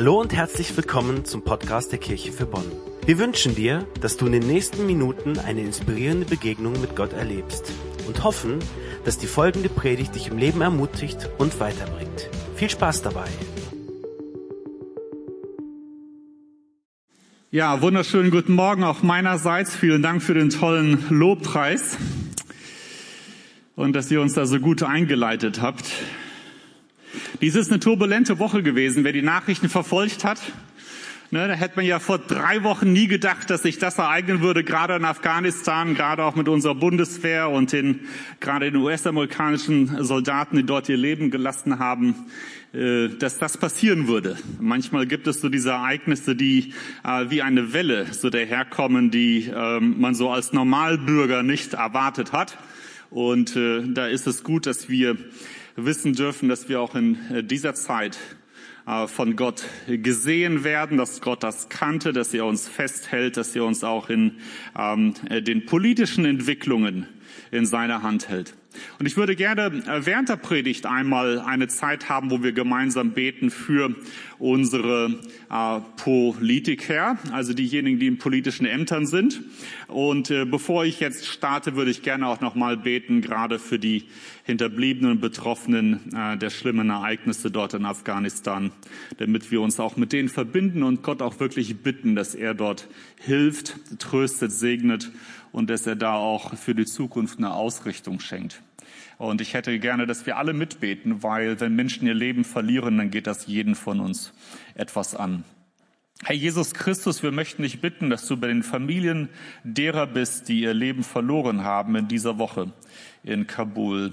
Hallo und herzlich willkommen zum Podcast der Kirche für Bonn. Wir wünschen dir, dass du in den nächsten Minuten eine inspirierende Begegnung mit Gott erlebst und hoffen, dass die folgende Predigt dich im Leben ermutigt und weiterbringt. Viel Spaß dabei! Ja, wunderschönen guten Morgen auch meinerseits. Vielen Dank für den tollen Lobpreis und dass ihr uns da so gut eingeleitet habt. Dies ist eine turbulente Woche gewesen. Wer die Nachrichten verfolgt hat, ne, da hätte man ja vor drei Wochen nie gedacht, dass sich das ereignen würde, gerade in Afghanistan, gerade auch mit unserer Bundeswehr und den, gerade den US-amerikanischen Soldaten, die dort ihr Leben gelassen haben, äh, dass das passieren würde. Manchmal gibt es so diese Ereignisse, die äh, wie eine Welle so daherkommen, die äh, man so als Normalbürger nicht erwartet hat. Und äh, da ist es gut, dass wir wissen dürfen, dass wir auch in äh, dieser Zeit äh, von Gott gesehen werden, dass Gott das kannte, dass er uns festhält, dass er uns auch in ähm, äh, den politischen Entwicklungen in seiner Hand hält. Und ich würde gerne während der Predigt einmal eine Zeit haben, wo wir gemeinsam beten für unsere äh, Politiker, also diejenigen, die in politischen Ämtern sind. Und äh, bevor ich jetzt starte, würde ich gerne auch nochmal beten, gerade für die Hinterbliebenen und Betroffenen äh, der schlimmen Ereignisse dort in Afghanistan, damit wir uns auch mit denen verbinden und Gott auch wirklich bitten, dass er dort hilft, tröstet, segnet und dass er da auch für die Zukunft eine Ausrichtung schenkt. Und ich hätte gerne, dass wir alle mitbeten, weil wenn Menschen ihr Leben verlieren, dann geht das jeden von uns etwas an. Herr Jesus Christus, wir möchten dich bitten, dass du bei den Familien derer bist, die ihr Leben verloren haben in dieser Woche in Kabul.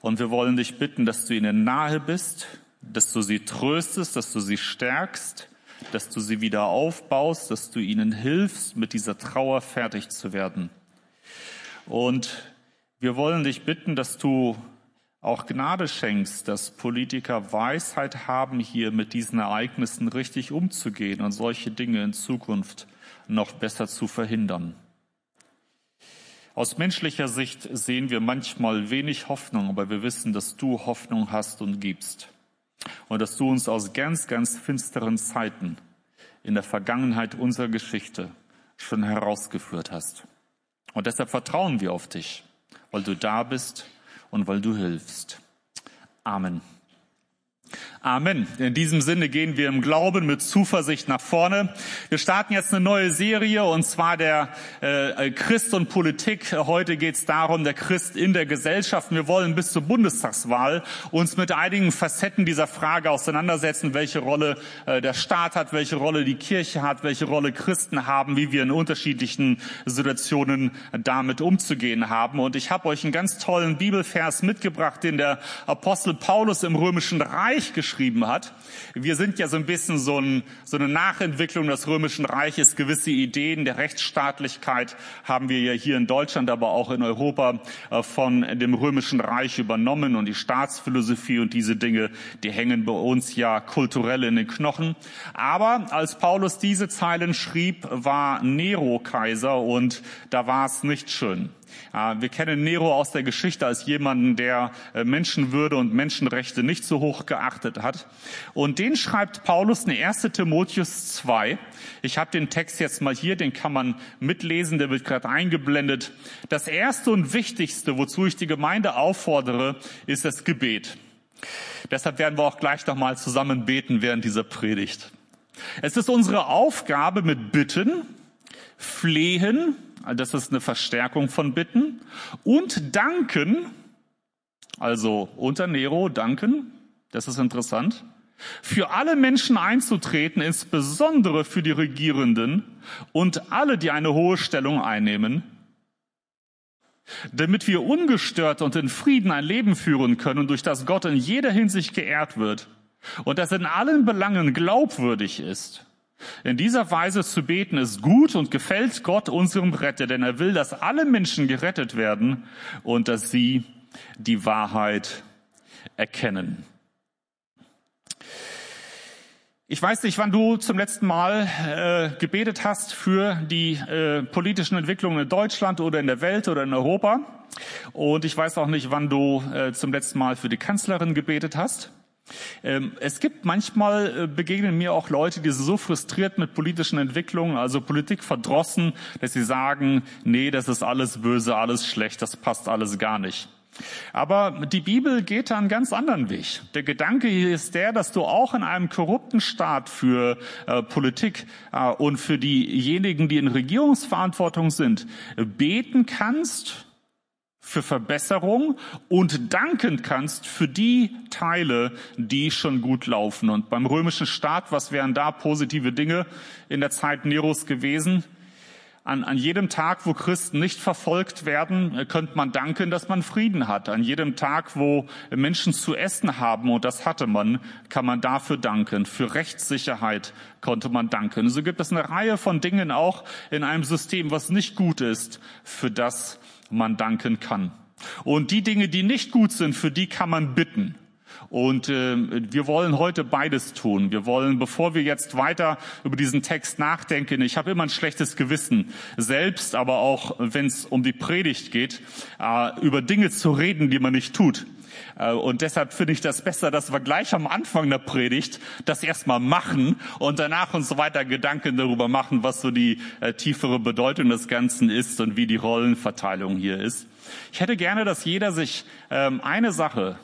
Und wir wollen dich bitten, dass du ihnen nahe bist, dass du sie tröstest, dass du sie stärkst, dass du sie wieder aufbaust, dass du ihnen hilfst, mit dieser Trauer fertig zu werden. Und wir wollen dich bitten, dass du auch Gnade schenkst, dass Politiker Weisheit haben, hier mit diesen Ereignissen richtig umzugehen und solche Dinge in Zukunft noch besser zu verhindern. Aus menschlicher Sicht sehen wir manchmal wenig Hoffnung, aber wir wissen, dass du Hoffnung hast und gibst. Und dass du uns aus ganz, ganz finsteren Zeiten in der Vergangenheit unserer Geschichte schon herausgeführt hast. Und deshalb vertrauen wir auf dich weil du da bist und weil du hilfst. Amen. Amen. In diesem Sinne gehen wir im Glauben mit Zuversicht nach vorne. Wir starten jetzt eine neue Serie und zwar der äh, Christ und Politik. Heute geht es darum, der Christ in der Gesellschaft. Wir wollen bis zur Bundestagswahl uns mit einigen Facetten dieser Frage auseinandersetzen, welche Rolle äh, der Staat hat, welche Rolle die Kirche hat, welche Rolle Christen haben, wie wir in unterschiedlichen Situationen damit umzugehen haben. Und ich habe euch einen ganz tollen Bibelvers mitgebracht, den der Apostel Paulus im Römischen Reich geschrieben geschrieben hat. Wir sind ja so ein bisschen so, ein, so eine Nachentwicklung des Römischen Reiches. Gewisse Ideen der Rechtsstaatlichkeit haben wir ja hier in Deutschland, aber auch in Europa äh, von dem Römischen Reich übernommen und die Staatsphilosophie und diese Dinge, die hängen bei uns ja kulturell in den Knochen. Aber als Paulus diese Zeilen schrieb, war Nero Kaiser und da war es nicht schön. Wir kennen Nero aus der Geschichte als jemanden, der äh, Menschenwürde und Menschenrechte nicht so hoch geachtet hat. Und den schreibt Paulus in 1 Timotheus 2. Ich habe den Text jetzt mal hier, den kann man mitlesen, der wird gerade eingeblendet. Das erste und wichtigste, wozu ich die Gemeinde auffordere, ist das Gebet. Deshalb werden wir auch gleich nochmal zusammen beten während dieser Predigt. Es ist unsere Aufgabe mit Bitten, Flehen, das ist eine Verstärkung von Bitten. Und danken, also unter Nero danken, das ist interessant, für alle Menschen einzutreten, insbesondere für die Regierenden und alle, die eine hohe Stellung einnehmen, damit wir ungestört und in Frieden ein Leben führen können, durch das Gott in jeder Hinsicht geehrt wird und das in allen Belangen glaubwürdig ist. In dieser Weise zu beten ist gut und gefällt Gott unserem Retter, denn er will, dass alle Menschen gerettet werden und dass sie die Wahrheit erkennen. Ich weiß nicht, wann du zum letzten Mal äh, gebetet hast für die äh, politischen Entwicklungen in Deutschland oder in der Welt oder in Europa. Und ich weiß auch nicht, wann du äh, zum letzten Mal für die Kanzlerin gebetet hast. Ähm, es gibt manchmal, äh, begegnen mir auch Leute, die sind so frustriert mit politischen Entwicklungen, also Politik verdrossen, dass sie sagen, nee, das ist alles böse, alles schlecht, das passt alles gar nicht. Aber die Bibel geht da einen ganz anderen Weg. Der Gedanke hier ist der, dass du auch in einem korrupten Staat für äh, Politik äh, und für diejenigen, die in Regierungsverantwortung sind, beten kannst für Verbesserung und danken kannst für die Teile, die schon gut laufen. Und beim römischen Staat, was wären da positive Dinge in der Zeit Neros gewesen? An, an jedem Tag, wo Christen nicht verfolgt werden, könnte man danken, dass man Frieden hat. An jedem Tag, wo Menschen zu essen haben, und das hatte man, kann man dafür danken. Für Rechtssicherheit konnte man danken. So gibt es eine Reihe von Dingen auch in einem System, was nicht gut ist, für das man danken kann. Und die Dinge, die nicht gut sind, für die kann man bitten. Und äh, wir wollen heute beides tun. Wir wollen, bevor wir jetzt weiter über diesen Text nachdenken, ich habe immer ein schlechtes Gewissen, selbst, aber auch wenn es um die Predigt geht, äh, über Dinge zu reden, die man nicht tut. Äh, und deshalb finde ich das besser, dass wir gleich am Anfang der Predigt das erstmal machen und danach uns so weiter Gedanken darüber machen, was so die äh, tiefere Bedeutung des Ganzen ist und wie die Rollenverteilung hier ist. Ich hätte gerne, dass jeder sich ähm, eine Sache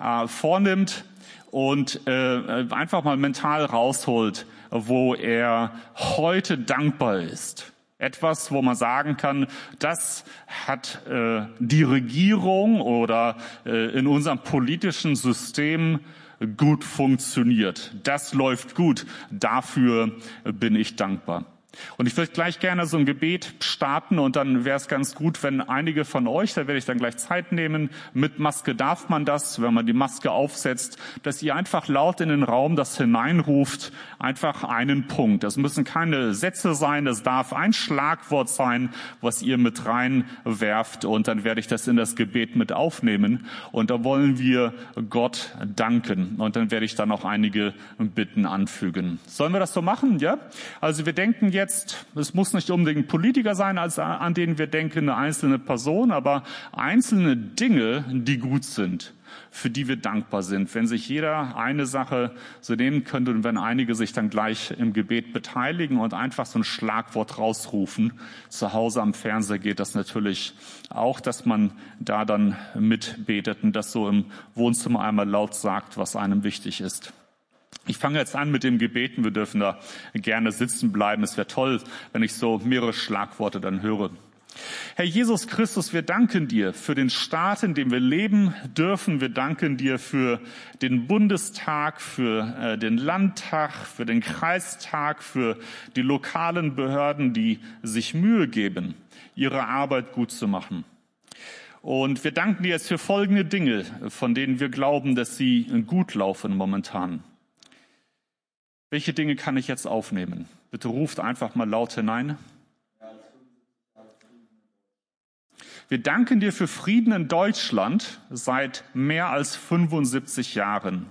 äh, vornimmt und einfach mal mental rausholt, wo er heute dankbar ist. Etwas, wo man sagen kann, das hat äh, die Regierung oder äh, in unserem politischen System gut funktioniert. Das läuft gut. Dafür bin ich dankbar. Und ich würde gleich gerne so ein Gebet starten und dann wäre es ganz gut, wenn einige von euch, da werde ich dann gleich Zeit nehmen, mit Maske darf man das, wenn man die Maske aufsetzt, dass ihr einfach laut in den Raum das hineinruft, einfach einen Punkt. Das müssen keine Sätze sein, das darf ein Schlagwort sein, was ihr mit reinwerft und dann werde ich das in das Gebet mit aufnehmen und da wollen wir Gott danken und dann werde ich dann auch einige Bitten anfügen. Sollen wir das so machen? Ja? Also wir denken jetzt jetzt, es muss nicht unbedingt Politiker sein, als an den wir denken, eine einzelne Person, aber einzelne Dinge, die gut sind, für die wir dankbar sind. Wenn sich jeder eine Sache so nehmen könnte und wenn einige sich dann gleich im Gebet beteiligen und einfach so ein Schlagwort rausrufen. Zu Hause am Fernseher geht das natürlich auch, dass man da dann mitbetet und das so im Wohnzimmer einmal laut sagt, was einem wichtig ist. Ich fange jetzt an mit dem Gebeten. Wir dürfen da gerne sitzen bleiben. Es wäre toll, wenn ich so mehrere Schlagworte dann höre. Herr Jesus Christus, wir danken dir für den Staat, in dem wir leben dürfen. Wir danken dir für den Bundestag, für äh, den Landtag, für den Kreistag, für die lokalen Behörden, die sich Mühe geben, ihre Arbeit gut zu machen. Und wir danken dir jetzt für folgende Dinge, von denen wir glauben, dass sie gut laufen momentan. Welche Dinge kann ich jetzt aufnehmen? Bitte ruft einfach mal laut hinein. Wir danken dir für Frieden in Deutschland seit mehr als 75 Jahren.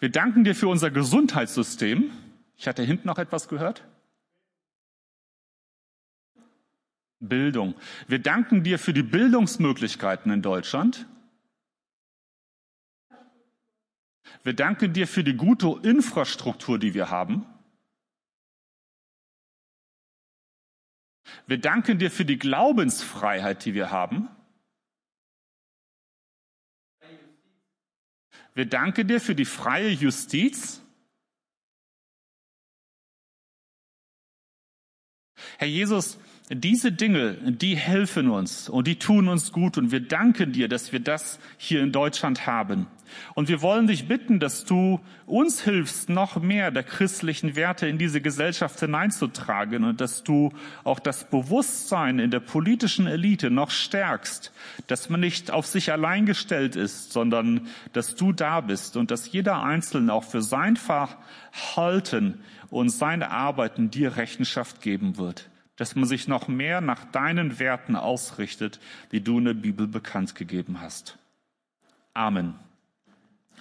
Wir danken dir für unser Gesundheitssystem. Ich hatte hinten noch etwas gehört. Bildung. Wir danken dir für die Bildungsmöglichkeiten in Deutschland. Wir danken dir für die gute Infrastruktur, die wir haben. Wir danken dir für die Glaubensfreiheit, die wir haben. Wir danken dir für die freie Justiz. Herr Jesus, diese Dinge, die helfen uns und die tun uns gut und wir danken dir, dass wir das hier in Deutschland haben. Und wir wollen dich bitten, dass du uns hilfst, noch mehr der christlichen Werte in diese Gesellschaft hineinzutragen und dass du auch das Bewusstsein in der politischen Elite noch stärkst, dass man nicht auf sich allein gestellt ist, sondern dass du da bist und dass jeder Einzelne auch für sein Verhalten und seine Arbeiten dir Rechenschaft geben wird dass man sich noch mehr nach deinen Werten ausrichtet, die du in der Bibel bekannt gegeben hast. Amen.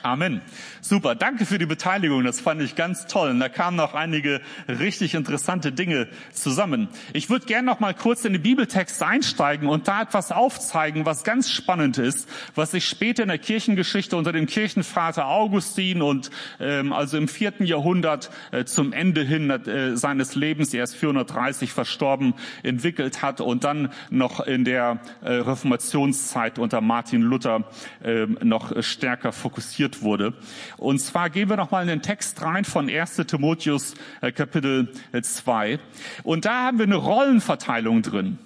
Amen. Super, danke für die Beteiligung, das fand ich ganz toll. Und da kamen noch einige richtig interessante Dinge zusammen. Ich würde gerne noch mal kurz in den Bibeltext einsteigen und da etwas aufzeigen, was ganz spannend ist, was sich später in der Kirchengeschichte unter dem Kirchenvater Augustin und ähm, also im vierten Jahrhundert äh, zum Ende hin äh, seines Lebens, er ist 430 verstorben, entwickelt hat und dann noch in der äh, Reformationszeit unter Martin Luther äh, noch stärker fokussiert geführt wurde. Und zwar gehen wir nochmal in den Text rein von 1 Timotheus äh, Kapitel 2. Und da haben wir eine Rollenverteilung drin.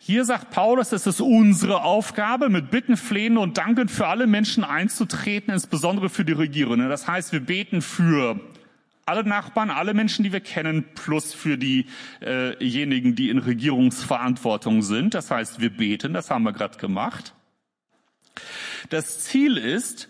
Hier sagt Paulus, es ist unsere Aufgabe, mit Bitten, Flehen und Danken für alle Menschen einzutreten, insbesondere für die Regierenden. Das heißt, wir beten für alle Nachbarn, alle Menschen, die wir kennen, plus für diejenigen, die in Regierungsverantwortung sind. Das heißt, wir beten, das haben wir gerade gemacht. Das Ziel ist,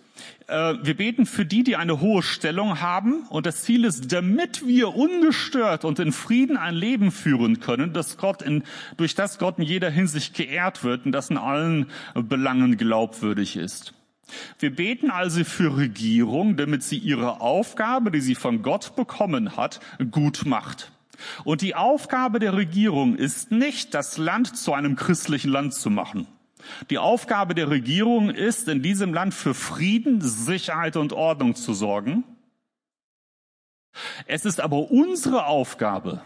äh, wir beten für die, die eine hohe Stellung haben. Und das Ziel ist, damit wir ungestört und in Frieden ein Leben führen können, dass Gott in, durch das Gott in jeder Hinsicht geehrt wird und das in allen Belangen glaubwürdig ist. Wir beten also für Regierung, damit sie ihre Aufgabe, die sie von Gott bekommen hat, gut macht. Und die Aufgabe der Regierung ist nicht, das Land zu einem christlichen Land zu machen. Die Aufgabe der Regierung ist, in diesem Land für Frieden, Sicherheit und Ordnung zu sorgen. Es ist aber unsere Aufgabe,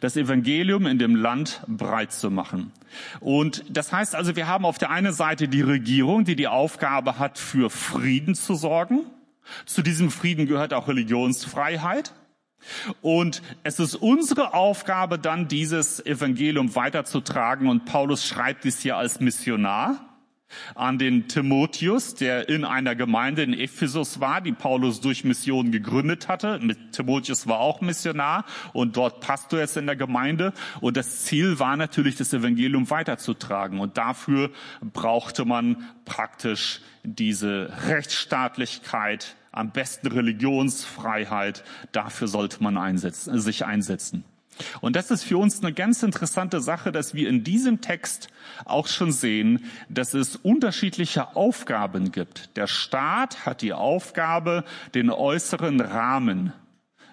das Evangelium in dem Land breit zu machen. Und das heißt also, wir haben auf der einen Seite die Regierung, die die Aufgabe hat, für Frieden zu sorgen. Zu diesem Frieden gehört auch Religionsfreiheit. Und es ist unsere Aufgabe, dann dieses Evangelium weiterzutragen. Und Paulus schreibt dies hier als Missionar an den Timotheus, der in einer Gemeinde in Ephesus war, die Paulus durch Mission gegründet hatte. Timotheus war auch Missionar und dort Pastor jetzt in der Gemeinde. Und das Ziel war natürlich, das Evangelium weiterzutragen. Und dafür brauchte man praktisch diese Rechtsstaatlichkeit, am besten Religionsfreiheit. Dafür sollte man einsetzen, sich einsetzen. Und das ist für uns eine ganz interessante Sache, dass wir in diesem Text auch schon sehen, dass es unterschiedliche Aufgaben gibt. Der Staat hat die Aufgabe, den äußeren Rahmen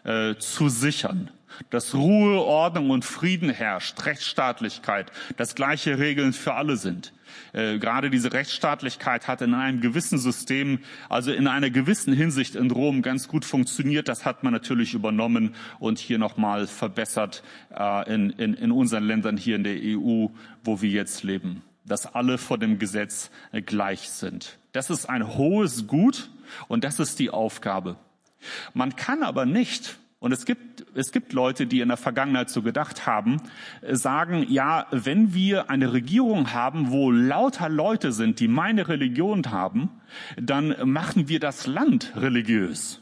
äh, zu sichern dass Ruhe, Ordnung und Frieden herrscht, Rechtsstaatlichkeit, dass gleiche Regeln für alle sind. Äh, gerade diese Rechtsstaatlichkeit hat in einem gewissen System, also in einer gewissen Hinsicht in Rom ganz gut funktioniert. Das hat man natürlich übernommen und hier nochmal verbessert äh, in, in, in unseren Ländern hier in der EU, wo wir jetzt leben. Dass alle vor dem Gesetz äh, gleich sind. Das ist ein hohes Gut und das ist die Aufgabe. Man kann aber nicht und es gibt, es gibt Leute, die in der Vergangenheit so gedacht haben, sagen, ja, wenn wir eine Regierung haben, wo lauter Leute sind, die meine Religion haben, dann machen wir das Land religiös.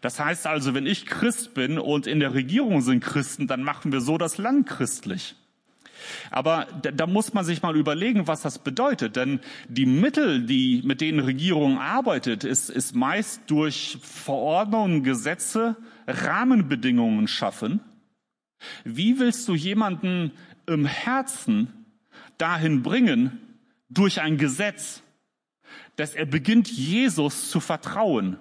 Das heißt also, wenn ich Christ bin und in der Regierung sind Christen, dann machen wir so das Land christlich. Aber da, da, muss man sich mal überlegen, was das bedeutet. Denn die Mittel, die, mit denen Regierung arbeitet, ist, ist meist durch Verordnungen, Gesetze, Rahmenbedingungen schaffen. Wie willst du jemanden im Herzen dahin bringen, durch ein Gesetz, dass er beginnt, Jesus zu vertrauen,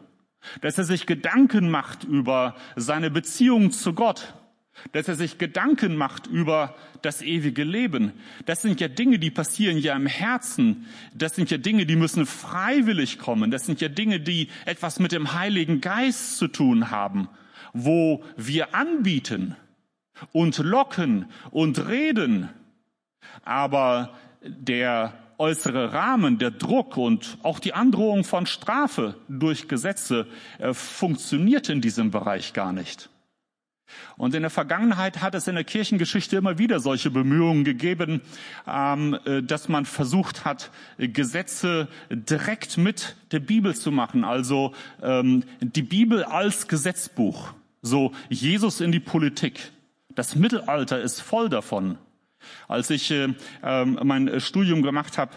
dass er sich Gedanken macht über seine Beziehung zu Gott, dass er sich Gedanken macht über das ewige Leben. Das sind ja Dinge, die passieren ja im Herzen. Das sind ja Dinge, die müssen freiwillig kommen. Das sind ja Dinge, die etwas mit dem Heiligen Geist zu tun haben, wo wir anbieten und locken und reden. Aber der äußere Rahmen, der Druck und auch die Androhung von Strafe durch Gesetze äh, funktioniert in diesem Bereich gar nicht. Und in der Vergangenheit hat es in der Kirchengeschichte immer wieder solche Bemühungen gegeben, ähm, äh, dass man versucht hat, Gesetze direkt mit der Bibel zu machen. Also ähm, die Bibel als Gesetzbuch. So Jesus in die Politik. Das Mittelalter ist voll davon. Als ich äh, ähm, mein Studium gemacht habe,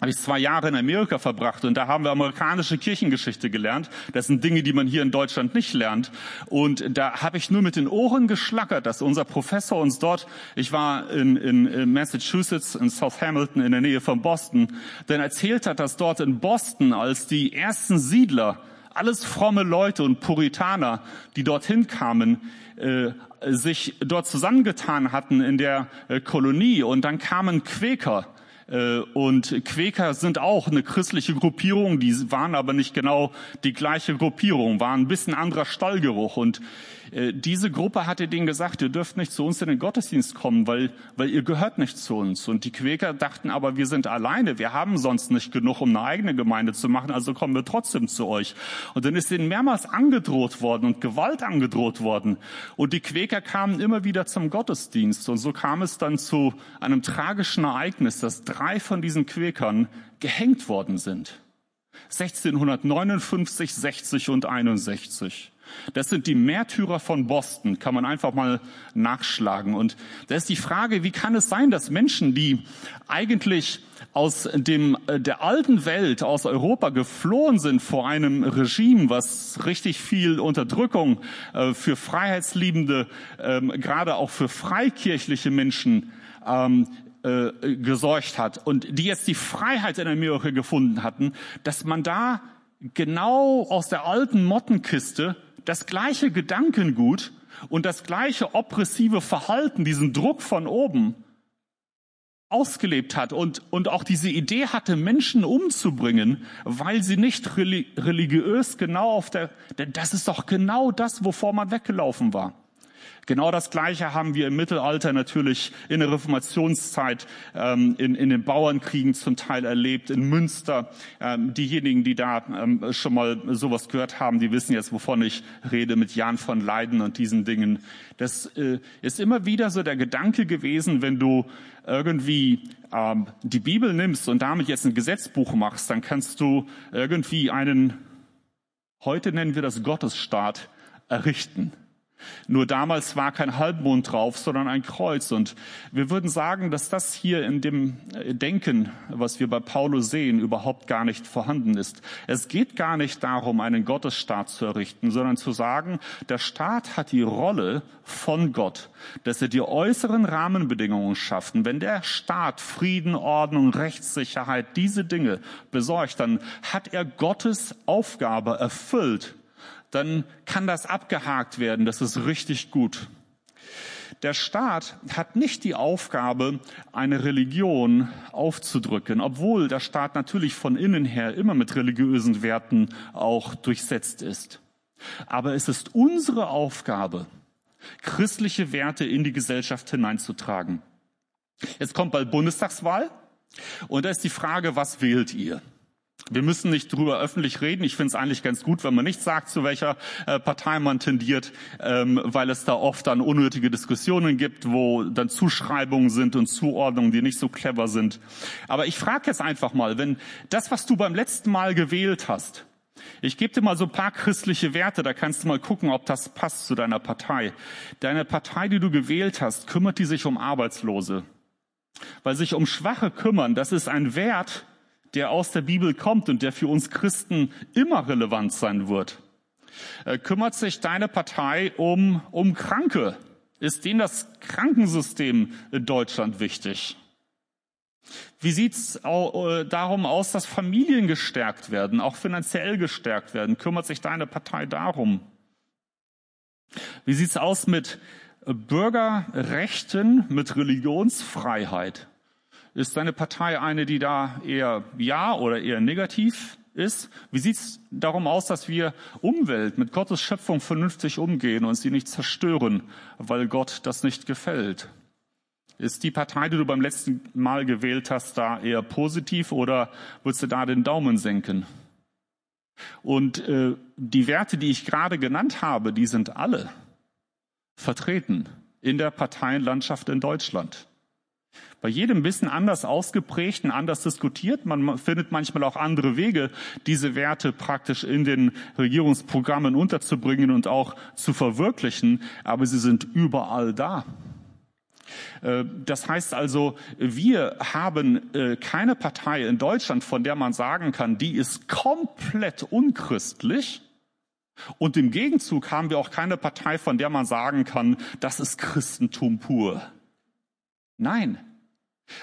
habe ich zwei Jahre in Amerika verbracht und da haben wir amerikanische Kirchengeschichte gelernt. Das sind Dinge, die man hier in Deutschland nicht lernt. Und da habe ich nur mit den Ohren geschlackert, dass unser Professor uns dort, ich war in, in Massachusetts, in South Hamilton, in der Nähe von Boston, dann erzählt hat, dass dort in Boston, als die ersten Siedler, alles fromme Leute und Puritaner, die dorthin kamen, äh, sich dort zusammengetan hatten in der äh, Kolonie und dann kamen Quäker und Quäker sind auch eine christliche Gruppierung, die waren aber nicht genau die gleiche Gruppierung, waren ein bisschen anderer Stallgeruch. Und äh, diese Gruppe hatte denen gesagt, ihr dürft nicht zu uns in den Gottesdienst kommen, weil, weil ihr gehört nicht zu uns. Und die Quäker dachten aber, wir sind alleine, wir haben sonst nicht genug, um eine eigene Gemeinde zu machen, also kommen wir trotzdem zu euch. Und dann ist ihnen mehrmals angedroht worden und Gewalt angedroht worden. Und die Quäker kamen immer wieder zum Gottesdienst. Und so kam es dann zu einem tragischen Ereignis, dass drei von diesen Quäkern gehängt worden sind. 1659, 60 und 61. Das sind die Märtyrer von Boston, kann man einfach mal nachschlagen. Und da ist die Frage, wie kann es sein, dass Menschen, die eigentlich aus dem, äh, der alten Welt, aus Europa geflohen sind vor einem Regime, was richtig viel Unterdrückung äh, für Freiheitsliebende, ähm, gerade auch für freikirchliche Menschen ähm, äh, gesorgt hat und die jetzt die Freiheit in Amerika gefunden hatten, dass man da genau aus der alten Mottenkiste das gleiche Gedankengut und das gleiche oppressive Verhalten, diesen Druck von oben ausgelebt hat und, und auch diese Idee hatte, Menschen umzubringen, weil sie nicht religiös genau auf der, denn das ist doch genau das, wovor man weggelaufen war. Genau das Gleiche haben wir im Mittelalter natürlich in der Reformationszeit, ähm, in, in den Bauernkriegen zum Teil erlebt, in Münster. Ähm, diejenigen, die da ähm, schon mal sowas gehört haben, die wissen jetzt, wovon ich rede, mit Jan von Leiden und diesen Dingen. Das äh, ist immer wieder so der Gedanke gewesen, wenn du irgendwie ähm, die Bibel nimmst und damit jetzt ein Gesetzbuch machst, dann kannst du irgendwie einen, heute nennen wir das Gottesstaat, errichten. Nur damals war kein Halbmond drauf, sondern ein Kreuz. Und wir würden sagen, dass das hier in dem Denken, was wir bei Paulus sehen, überhaupt gar nicht vorhanden ist. Es geht gar nicht darum, einen Gottesstaat zu errichten, sondern zu sagen, der Staat hat die Rolle von Gott, dass er die äußeren Rahmenbedingungen schafft. Und wenn der Staat Frieden, Ordnung, Rechtssicherheit, diese Dinge besorgt, dann hat er Gottes Aufgabe erfüllt dann kann das abgehakt werden. Das ist richtig gut. Der Staat hat nicht die Aufgabe, eine Religion aufzudrücken, obwohl der Staat natürlich von innen her immer mit religiösen Werten auch durchsetzt ist. Aber es ist unsere Aufgabe, christliche Werte in die Gesellschaft hineinzutragen. Jetzt kommt bald Bundestagswahl und da ist die Frage, was wählt ihr? Wir müssen nicht drüber öffentlich reden. Ich finde es eigentlich ganz gut, wenn man nicht sagt, zu welcher äh, Partei man tendiert, ähm, weil es da oft dann unnötige Diskussionen gibt, wo dann Zuschreibungen sind und Zuordnungen, die nicht so clever sind. Aber ich frage jetzt einfach mal, wenn das, was du beim letzten Mal gewählt hast, ich gebe dir mal so ein paar christliche Werte, da kannst du mal gucken, ob das passt zu deiner Partei. Deine Partei, die du gewählt hast, kümmert die sich um Arbeitslose. Weil sich um Schwache kümmern, das ist ein Wert, der aus der Bibel kommt und der für uns Christen immer relevant sein wird. Äh, kümmert sich deine Partei um, um Kranke? Ist denen das Krankensystem in Deutschland wichtig? Wie sieht's äh, darum aus, dass Familien gestärkt werden, auch finanziell gestärkt werden? Kümmert sich deine Partei darum? Wie sieht's aus mit Bürgerrechten, mit Religionsfreiheit? Ist deine Partei eine, die da eher ja oder eher negativ ist? Wie sieht es darum aus, dass wir Umwelt mit Gottes Schöpfung vernünftig umgehen und sie nicht zerstören, weil Gott das nicht gefällt? Ist die Partei, die du beim letzten Mal gewählt hast, da eher positiv oder würdest du da den Daumen senken? Und äh, die Werte, die ich gerade genannt habe, die sind alle vertreten in der Parteienlandschaft in Deutschland bei jedem bisschen anders ausgeprägt und anders diskutiert. Man findet manchmal auch andere Wege, diese Werte praktisch in den Regierungsprogrammen unterzubringen und auch zu verwirklichen, aber sie sind überall da. Äh, das heißt also, wir haben äh, keine Partei in Deutschland, von der man sagen kann, die ist komplett unchristlich. Und im Gegenzug haben wir auch keine Partei, von der man sagen kann, das ist Christentum pur. Nein,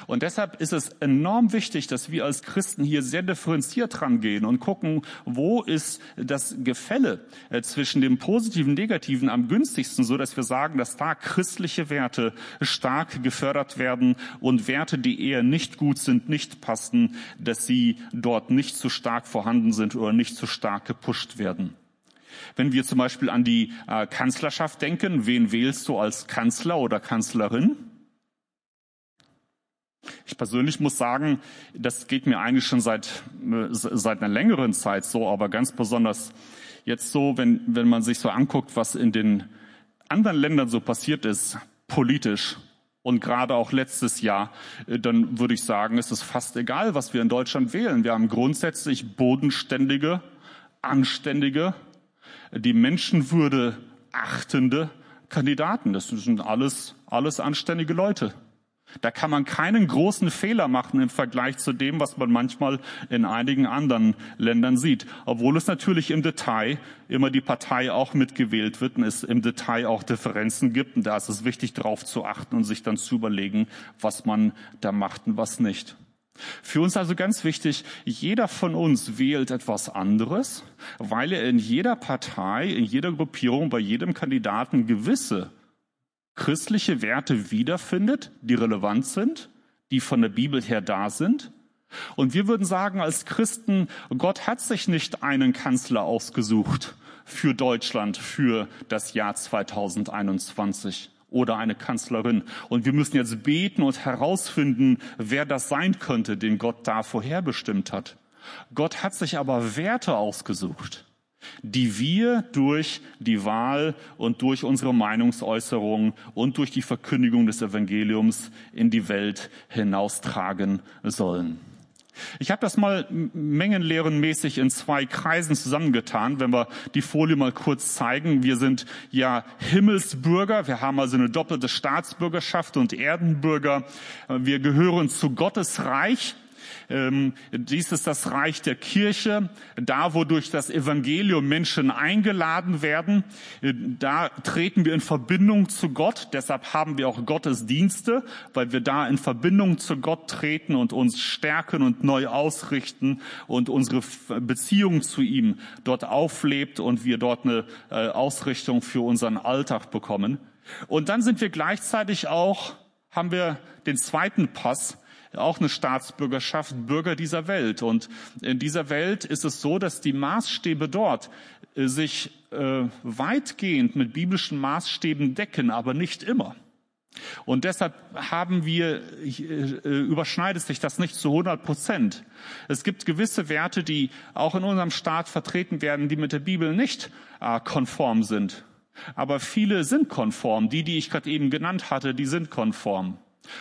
und deshalb ist es enorm wichtig, dass wir als Christen hier sehr differenziert rangehen und gucken, wo ist das Gefälle äh, zwischen dem Positiven und Negativen am günstigsten, so dass wir sagen, dass da christliche Werte stark gefördert werden und Werte, die eher nicht gut sind, nicht passen, dass sie dort nicht zu stark vorhanden sind oder nicht zu stark gepusht werden. Wenn wir zum Beispiel an die äh, Kanzlerschaft denken, wen wählst du als Kanzler oder Kanzlerin? Ich persönlich muss sagen, das geht mir eigentlich schon seit, seit einer längeren Zeit so, aber ganz besonders jetzt so, wenn, wenn man sich so anguckt, was in den anderen Ländern so passiert ist, politisch und gerade auch letztes Jahr, dann würde ich sagen, es ist fast egal, was wir in Deutschland wählen. Wir haben grundsätzlich bodenständige, anständige, die Menschenwürde achtende Kandidaten. Das sind alles, alles anständige Leute. Da kann man keinen großen Fehler machen im Vergleich zu dem, was man manchmal in einigen anderen Ländern sieht. Obwohl es natürlich im Detail immer die Partei auch mitgewählt wird und es im Detail auch Differenzen gibt. Und da ist es wichtig, darauf zu achten und sich dann zu überlegen, was man da macht und was nicht. Für uns also ganz wichtig, jeder von uns wählt etwas anderes, weil er in jeder Partei, in jeder Gruppierung, bei jedem Kandidaten gewisse christliche Werte wiederfindet, die relevant sind, die von der Bibel her da sind. Und wir würden sagen als Christen, Gott hat sich nicht einen Kanzler ausgesucht für Deutschland für das Jahr 2021 oder eine Kanzlerin. Und wir müssen jetzt beten und herausfinden, wer das sein könnte, den Gott da vorherbestimmt hat. Gott hat sich aber Werte ausgesucht die wir durch die Wahl und durch unsere Meinungsäußerung und durch die Verkündigung des Evangeliums in die Welt hinaustragen sollen. Ich habe das mal mengenlehrenmäßig in zwei Kreisen zusammengetan. Wenn wir die Folie mal kurz zeigen. Wir sind ja Himmelsbürger. Wir haben also eine doppelte Staatsbürgerschaft und Erdenbürger. Wir gehören zu Gottes Reich. Ähm, dies ist das Reich der Kirche, da wodurch das Evangelium Menschen eingeladen werden. Äh, da treten wir in Verbindung zu Gott. Deshalb haben wir auch Gottesdienste, weil wir da in Verbindung zu Gott treten und uns stärken und neu ausrichten und unsere Beziehung zu ihm dort auflebt und wir dort eine äh, Ausrichtung für unseren Alltag bekommen. Und dann sind wir gleichzeitig auch, haben wir den zweiten Pass, auch eine Staatsbürgerschaft, Bürger dieser Welt. Und in dieser Welt ist es so, dass die Maßstäbe dort äh, sich äh, weitgehend mit biblischen Maßstäben decken, aber nicht immer. Und deshalb haben wir, äh, überschneidet sich das nicht zu 100 Prozent. Es gibt gewisse Werte, die auch in unserem Staat vertreten werden, die mit der Bibel nicht äh, konform sind. Aber viele sind konform. Die, die ich gerade eben genannt hatte, die sind konform.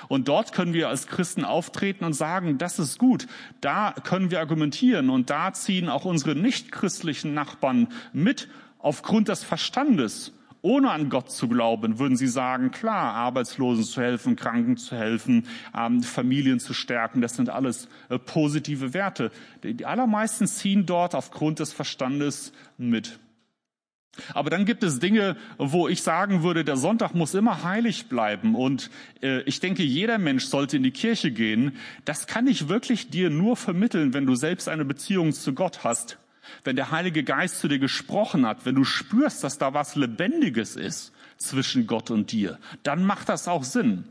Und dort können wir als Christen auftreten und sagen, das ist gut. Da können wir argumentieren und da ziehen auch unsere nichtchristlichen Nachbarn mit aufgrund des Verstandes. Ohne an Gott zu glauben, würden sie sagen, klar, Arbeitslosen zu helfen, Kranken zu helfen, ähm, Familien zu stärken, das sind alles äh, positive Werte. Die allermeisten ziehen dort aufgrund des Verstandes mit. Aber dann gibt es Dinge, wo ich sagen würde, der Sonntag muss immer heilig bleiben. Und äh, ich denke, jeder Mensch sollte in die Kirche gehen. Das kann ich wirklich dir nur vermitteln, wenn du selbst eine Beziehung zu Gott hast. Wenn der Heilige Geist zu dir gesprochen hat, wenn du spürst, dass da was Lebendiges ist zwischen Gott und dir, dann macht das auch Sinn.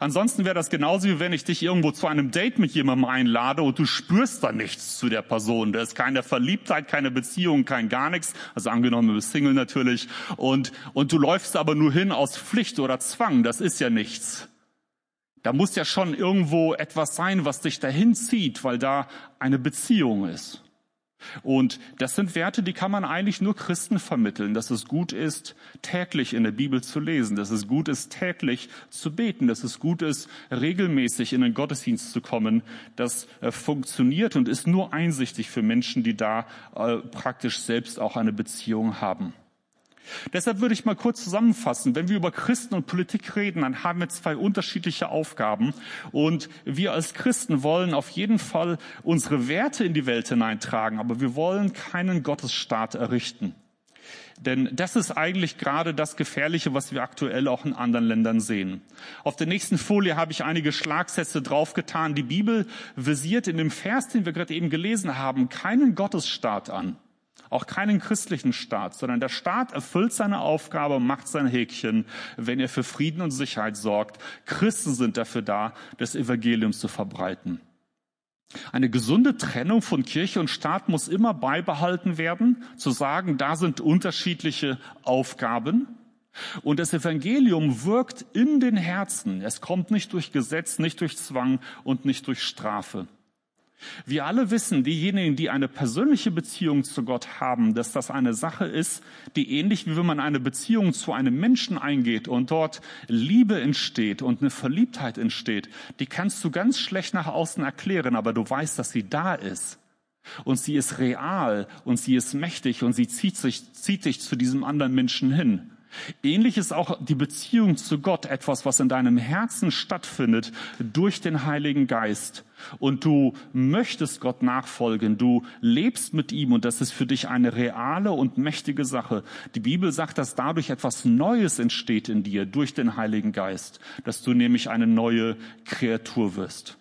Ansonsten wäre das genauso wie wenn ich dich irgendwo zu einem Date mit jemandem einlade und du spürst da nichts zu der Person. Da ist keine Verliebtheit, keine Beziehung, kein gar nichts. Also angenommen, du bist Single natürlich. Und, und du läufst aber nur hin aus Pflicht oder Zwang. Das ist ja nichts. Da muss ja schon irgendwo etwas sein, was dich dahin zieht, weil da eine Beziehung ist. Und das sind Werte, die kann man eigentlich nur Christen vermitteln, dass es gut ist, täglich in der Bibel zu lesen, dass es gut ist, täglich zu beten, dass es gut ist, regelmäßig in den Gottesdienst zu kommen. Das äh, funktioniert und ist nur einsichtig für Menschen, die da äh, praktisch selbst auch eine Beziehung haben. Deshalb würde ich mal kurz zusammenfassen. Wenn wir über Christen und Politik reden, dann haben wir zwei unterschiedliche Aufgaben. Und wir als Christen wollen auf jeden Fall unsere Werte in die Welt hineintragen, aber wir wollen keinen Gottesstaat errichten. Denn das ist eigentlich gerade das Gefährliche, was wir aktuell auch in anderen Ländern sehen. Auf der nächsten Folie habe ich einige Schlagsätze draufgetan. Die Bibel visiert in dem Vers, den wir gerade eben gelesen haben, keinen Gottesstaat an auch keinen christlichen Staat, sondern der Staat erfüllt seine Aufgabe, macht sein Häkchen, wenn er für Frieden und Sicherheit sorgt. Christen sind dafür da, das Evangelium zu verbreiten. Eine gesunde Trennung von Kirche und Staat muss immer beibehalten werden, zu sagen, da sind unterschiedliche Aufgaben. Und das Evangelium wirkt in den Herzen. Es kommt nicht durch Gesetz, nicht durch Zwang und nicht durch Strafe. Wir alle wissen, diejenigen, die eine persönliche Beziehung zu Gott haben, dass das eine Sache ist, die ähnlich wie wenn man eine Beziehung zu einem Menschen eingeht und dort Liebe entsteht und eine Verliebtheit entsteht, die kannst du ganz schlecht nach außen erklären, aber du weißt, dass sie da ist. Und sie ist real und sie ist mächtig und sie zieht sich, zieht dich zu diesem anderen Menschen hin. Ähnlich ist auch die Beziehung zu Gott etwas, was in deinem Herzen stattfindet durch den Heiligen Geist. Und du möchtest Gott nachfolgen, du lebst mit ihm und das ist für dich eine reale und mächtige Sache. Die Bibel sagt, dass dadurch etwas Neues entsteht in dir durch den Heiligen Geist, dass du nämlich eine neue Kreatur wirst.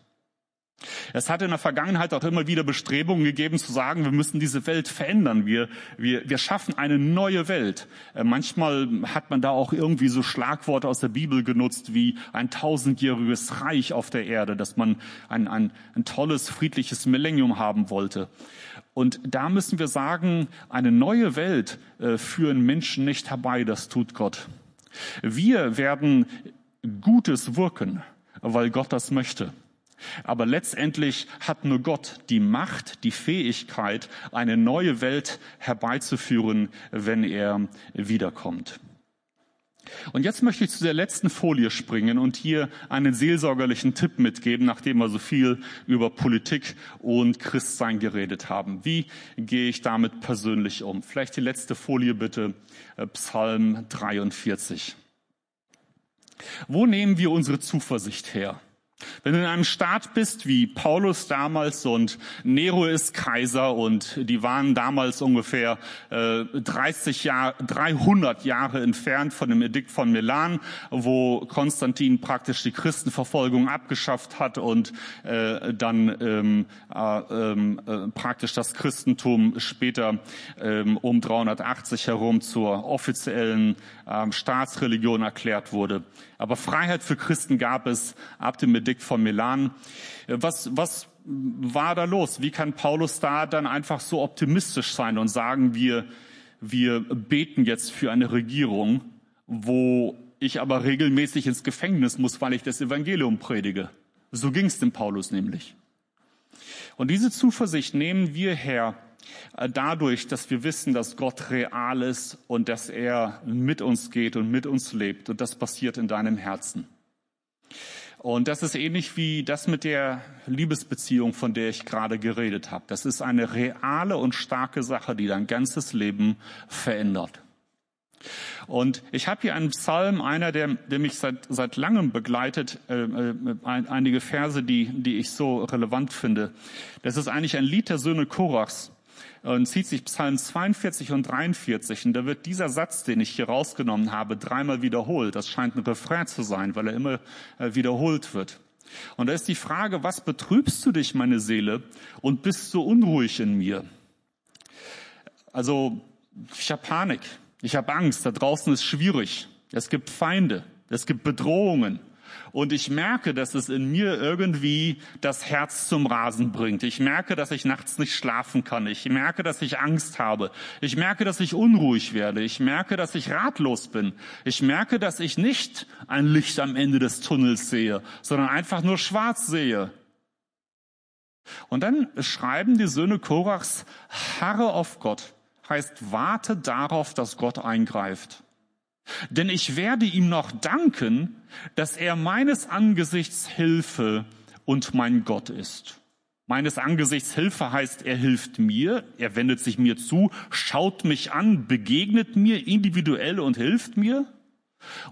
Es hat in der Vergangenheit auch immer wieder Bestrebungen gegeben zu sagen, wir müssen diese Welt verändern. Wir, wir, wir schaffen eine neue Welt. Äh, manchmal hat man da auch irgendwie so Schlagworte aus der Bibel genutzt wie ein tausendjähriges Reich auf der Erde, dass man ein, ein, ein tolles, friedliches Millennium haben wollte. Und da müssen wir sagen, eine neue Welt äh, führen Menschen nicht herbei, das tut Gott. Wir werden Gutes wirken, weil Gott das möchte. Aber letztendlich hat nur Gott die Macht, die Fähigkeit, eine neue Welt herbeizuführen, wenn er wiederkommt. Und jetzt möchte ich zu der letzten Folie springen und hier einen seelsorgerlichen Tipp mitgeben, nachdem wir so viel über Politik und Christsein geredet haben. Wie gehe ich damit persönlich um? Vielleicht die letzte Folie bitte, äh, Psalm 43. Wo nehmen wir unsere Zuversicht her? Wenn du in einem Staat bist wie Paulus damals und Nero ist Kaiser und die waren damals ungefähr äh, 30 Jahre, 300 Jahre entfernt von dem Edikt von Milan, wo Konstantin praktisch die Christenverfolgung abgeschafft hat und äh, dann ähm, äh, ähm, äh, praktisch das Christentum später ähm, um 380 herum zur offiziellen ähm, Staatsreligion erklärt wurde. Aber Freiheit für Christen gab es ab dem Edikt von Milan. Was, was war da los? Wie kann Paulus da dann einfach so optimistisch sein und sagen, wir, wir beten jetzt für eine Regierung, wo ich aber regelmäßig ins Gefängnis muss, weil ich das Evangelium predige? So ging es dem Paulus nämlich. Und diese Zuversicht nehmen wir her äh, dadurch, dass wir wissen, dass Gott real ist und dass er mit uns geht und mit uns lebt. Und das passiert in deinem Herzen. Und das ist ähnlich wie das mit der Liebesbeziehung, von der ich gerade geredet habe. Das ist eine reale und starke Sache, die dein ganzes Leben verändert. Und ich habe hier einen Psalm, einer, der, der mich seit, seit langem begleitet, äh, äh, einige Verse, die, die ich so relevant finde. Das ist eigentlich ein Lied der Söhne Korachs und zieht sich Psalm 42 und 43. Und da wird dieser Satz, den ich hier rausgenommen habe, dreimal wiederholt. Das scheint ein Refrain zu sein, weil er immer äh, wiederholt wird. Und da ist die Frage, was betrübst du dich, meine Seele, und bist so unruhig in mir? Also, ich habe Panik, ich habe Angst, da draußen ist schwierig, es gibt Feinde, es gibt Bedrohungen. Und ich merke, dass es in mir irgendwie das Herz zum Rasen bringt. Ich merke, dass ich nachts nicht schlafen kann. Ich merke, dass ich Angst habe. Ich merke, dass ich unruhig werde. Ich merke, dass ich ratlos bin. Ich merke, dass ich nicht ein Licht am Ende des Tunnels sehe, sondern einfach nur schwarz sehe. Und dann schreiben die Söhne Korachs, harre auf Gott, heißt warte darauf, dass Gott eingreift. Denn ich werde ihm noch danken, dass er meines Angesichts Hilfe und mein Gott ist. Meines Angesichts Hilfe heißt, er hilft mir, er wendet sich mir zu, schaut mich an, begegnet mir individuell und hilft mir.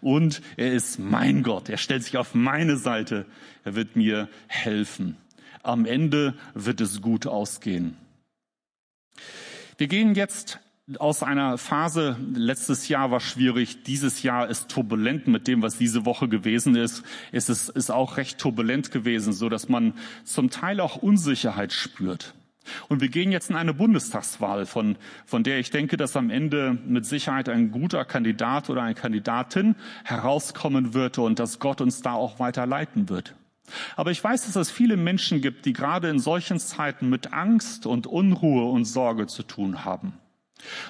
Und er ist mein Gott, er stellt sich auf meine Seite, er wird mir helfen. Am Ende wird es gut ausgehen. Wir gehen jetzt aus einer Phase, letztes Jahr war schwierig, dieses Jahr ist turbulent mit dem, was diese Woche gewesen ist. Es ist, ist auch recht turbulent gewesen, so dass man zum Teil auch Unsicherheit spürt. Und wir gehen jetzt in eine Bundestagswahl, von, von der ich denke, dass am Ende mit Sicherheit ein guter Kandidat oder eine Kandidatin herauskommen wird und dass Gott uns da auch weiter leiten wird. Aber ich weiß, dass es viele Menschen gibt, die gerade in solchen Zeiten mit Angst und Unruhe und Sorge zu tun haben.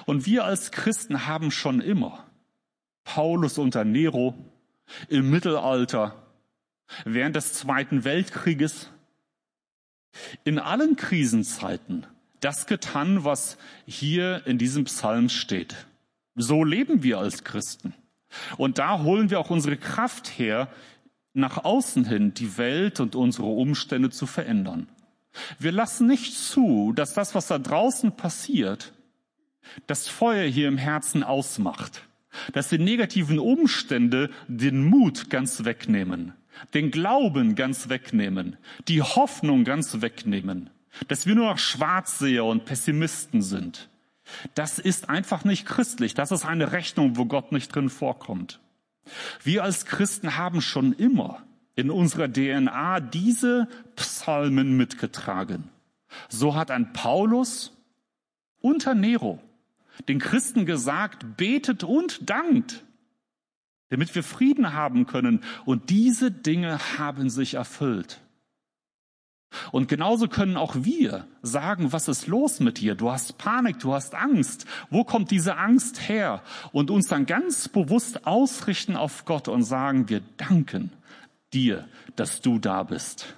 Und wir als Christen haben schon immer, Paulus unter Nero, im Mittelalter, während des Zweiten Weltkrieges, in allen Krisenzeiten das getan, was hier in diesem Psalm steht. So leben wir als Christen. Und da holen wir auch unsere Kraft her, nach außen hin die Welt und unsere Umstände zu verändern. Wir lassen nicht zu, dass das, was da draußen passiert, das Feuer hier im Herzen ausmacht, dass die negativen Umstände den Mut ganz wegnehmen, den Glauben ganz wegnehmen, die Hoffnung ganz wegnehmen, dass wir nur noch Schwarzseher und Pessimisten sind. Das ist einfach nicht christlich. Das ist eine Rechnung, wo Gott nicht drin vorkommt. Wir als Christen haben schon immer in unserer DNA diese Psalmen mitgetragen. So hat ein Paulus unter Nero den Christen gesagt, betet und dankt, damit wir Frieden haben können. Und diese Dinge haben sich erfüllt. Und genauso können auch wir sagen, was ist los mit dir? Du hast Panik, du hast Angst. Wo kommt diese Angst her? Und uns dann ganz bewusst ausrichten auf Gott und sagen, wir danken dir, dass du da bist.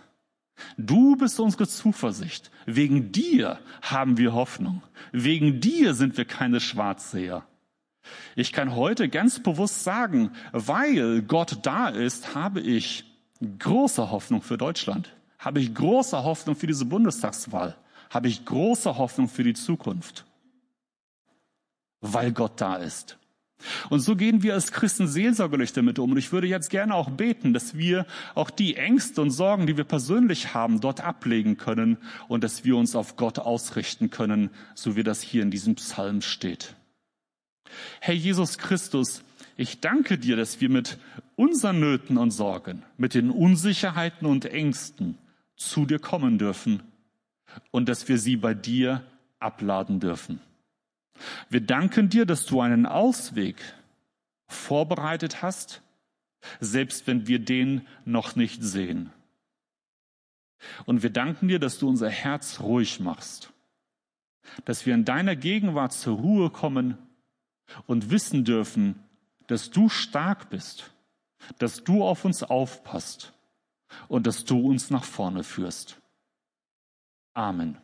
Du bist unsere Zuversicht. Wegen dir haben wir Hoffnung. Wegen dir sind wir keine Schwarzseher. Ich kann heute ganz bewusst sagen, weil Gott da ist, habe ich große Hoffnung für Deutschland. Habe ich große Hoffnung für diese Bundestagswahl. Habe ich große Hoffnung für die Zukunft. Weil Gott da ist. Und so gehen wir als Christen seelsorgerlich damit um. Und ich würde jetzt gerne auch beten, dass wir auch die Ängste und Sorgen, die wir persönlich haben, dort ablegen können und dass wir uns auf Gott ausrichten können, so wie das hier in diesem Psalm steht. Herr Jesus Christus, ich danke dir, dass wir mit unseren Nöten und Sorgen, mit den Unsicherheiten und Ängsten zu dir kommen dürfen und dass wir sie bei dir abladen dürfen. Wir danken dir, dass du einen Ausweg vorbereitet hast, selbst wenn wir den noch nicht sehen. Und wir danken dir, dass du unser Herz ruhig machst, dass wir in deiner Gegenwart zur Ruhe kommen und wissen dürfen, dass du stark bist, dass du auf uns aufpasst und dass du uns nach vorne führst. Amen.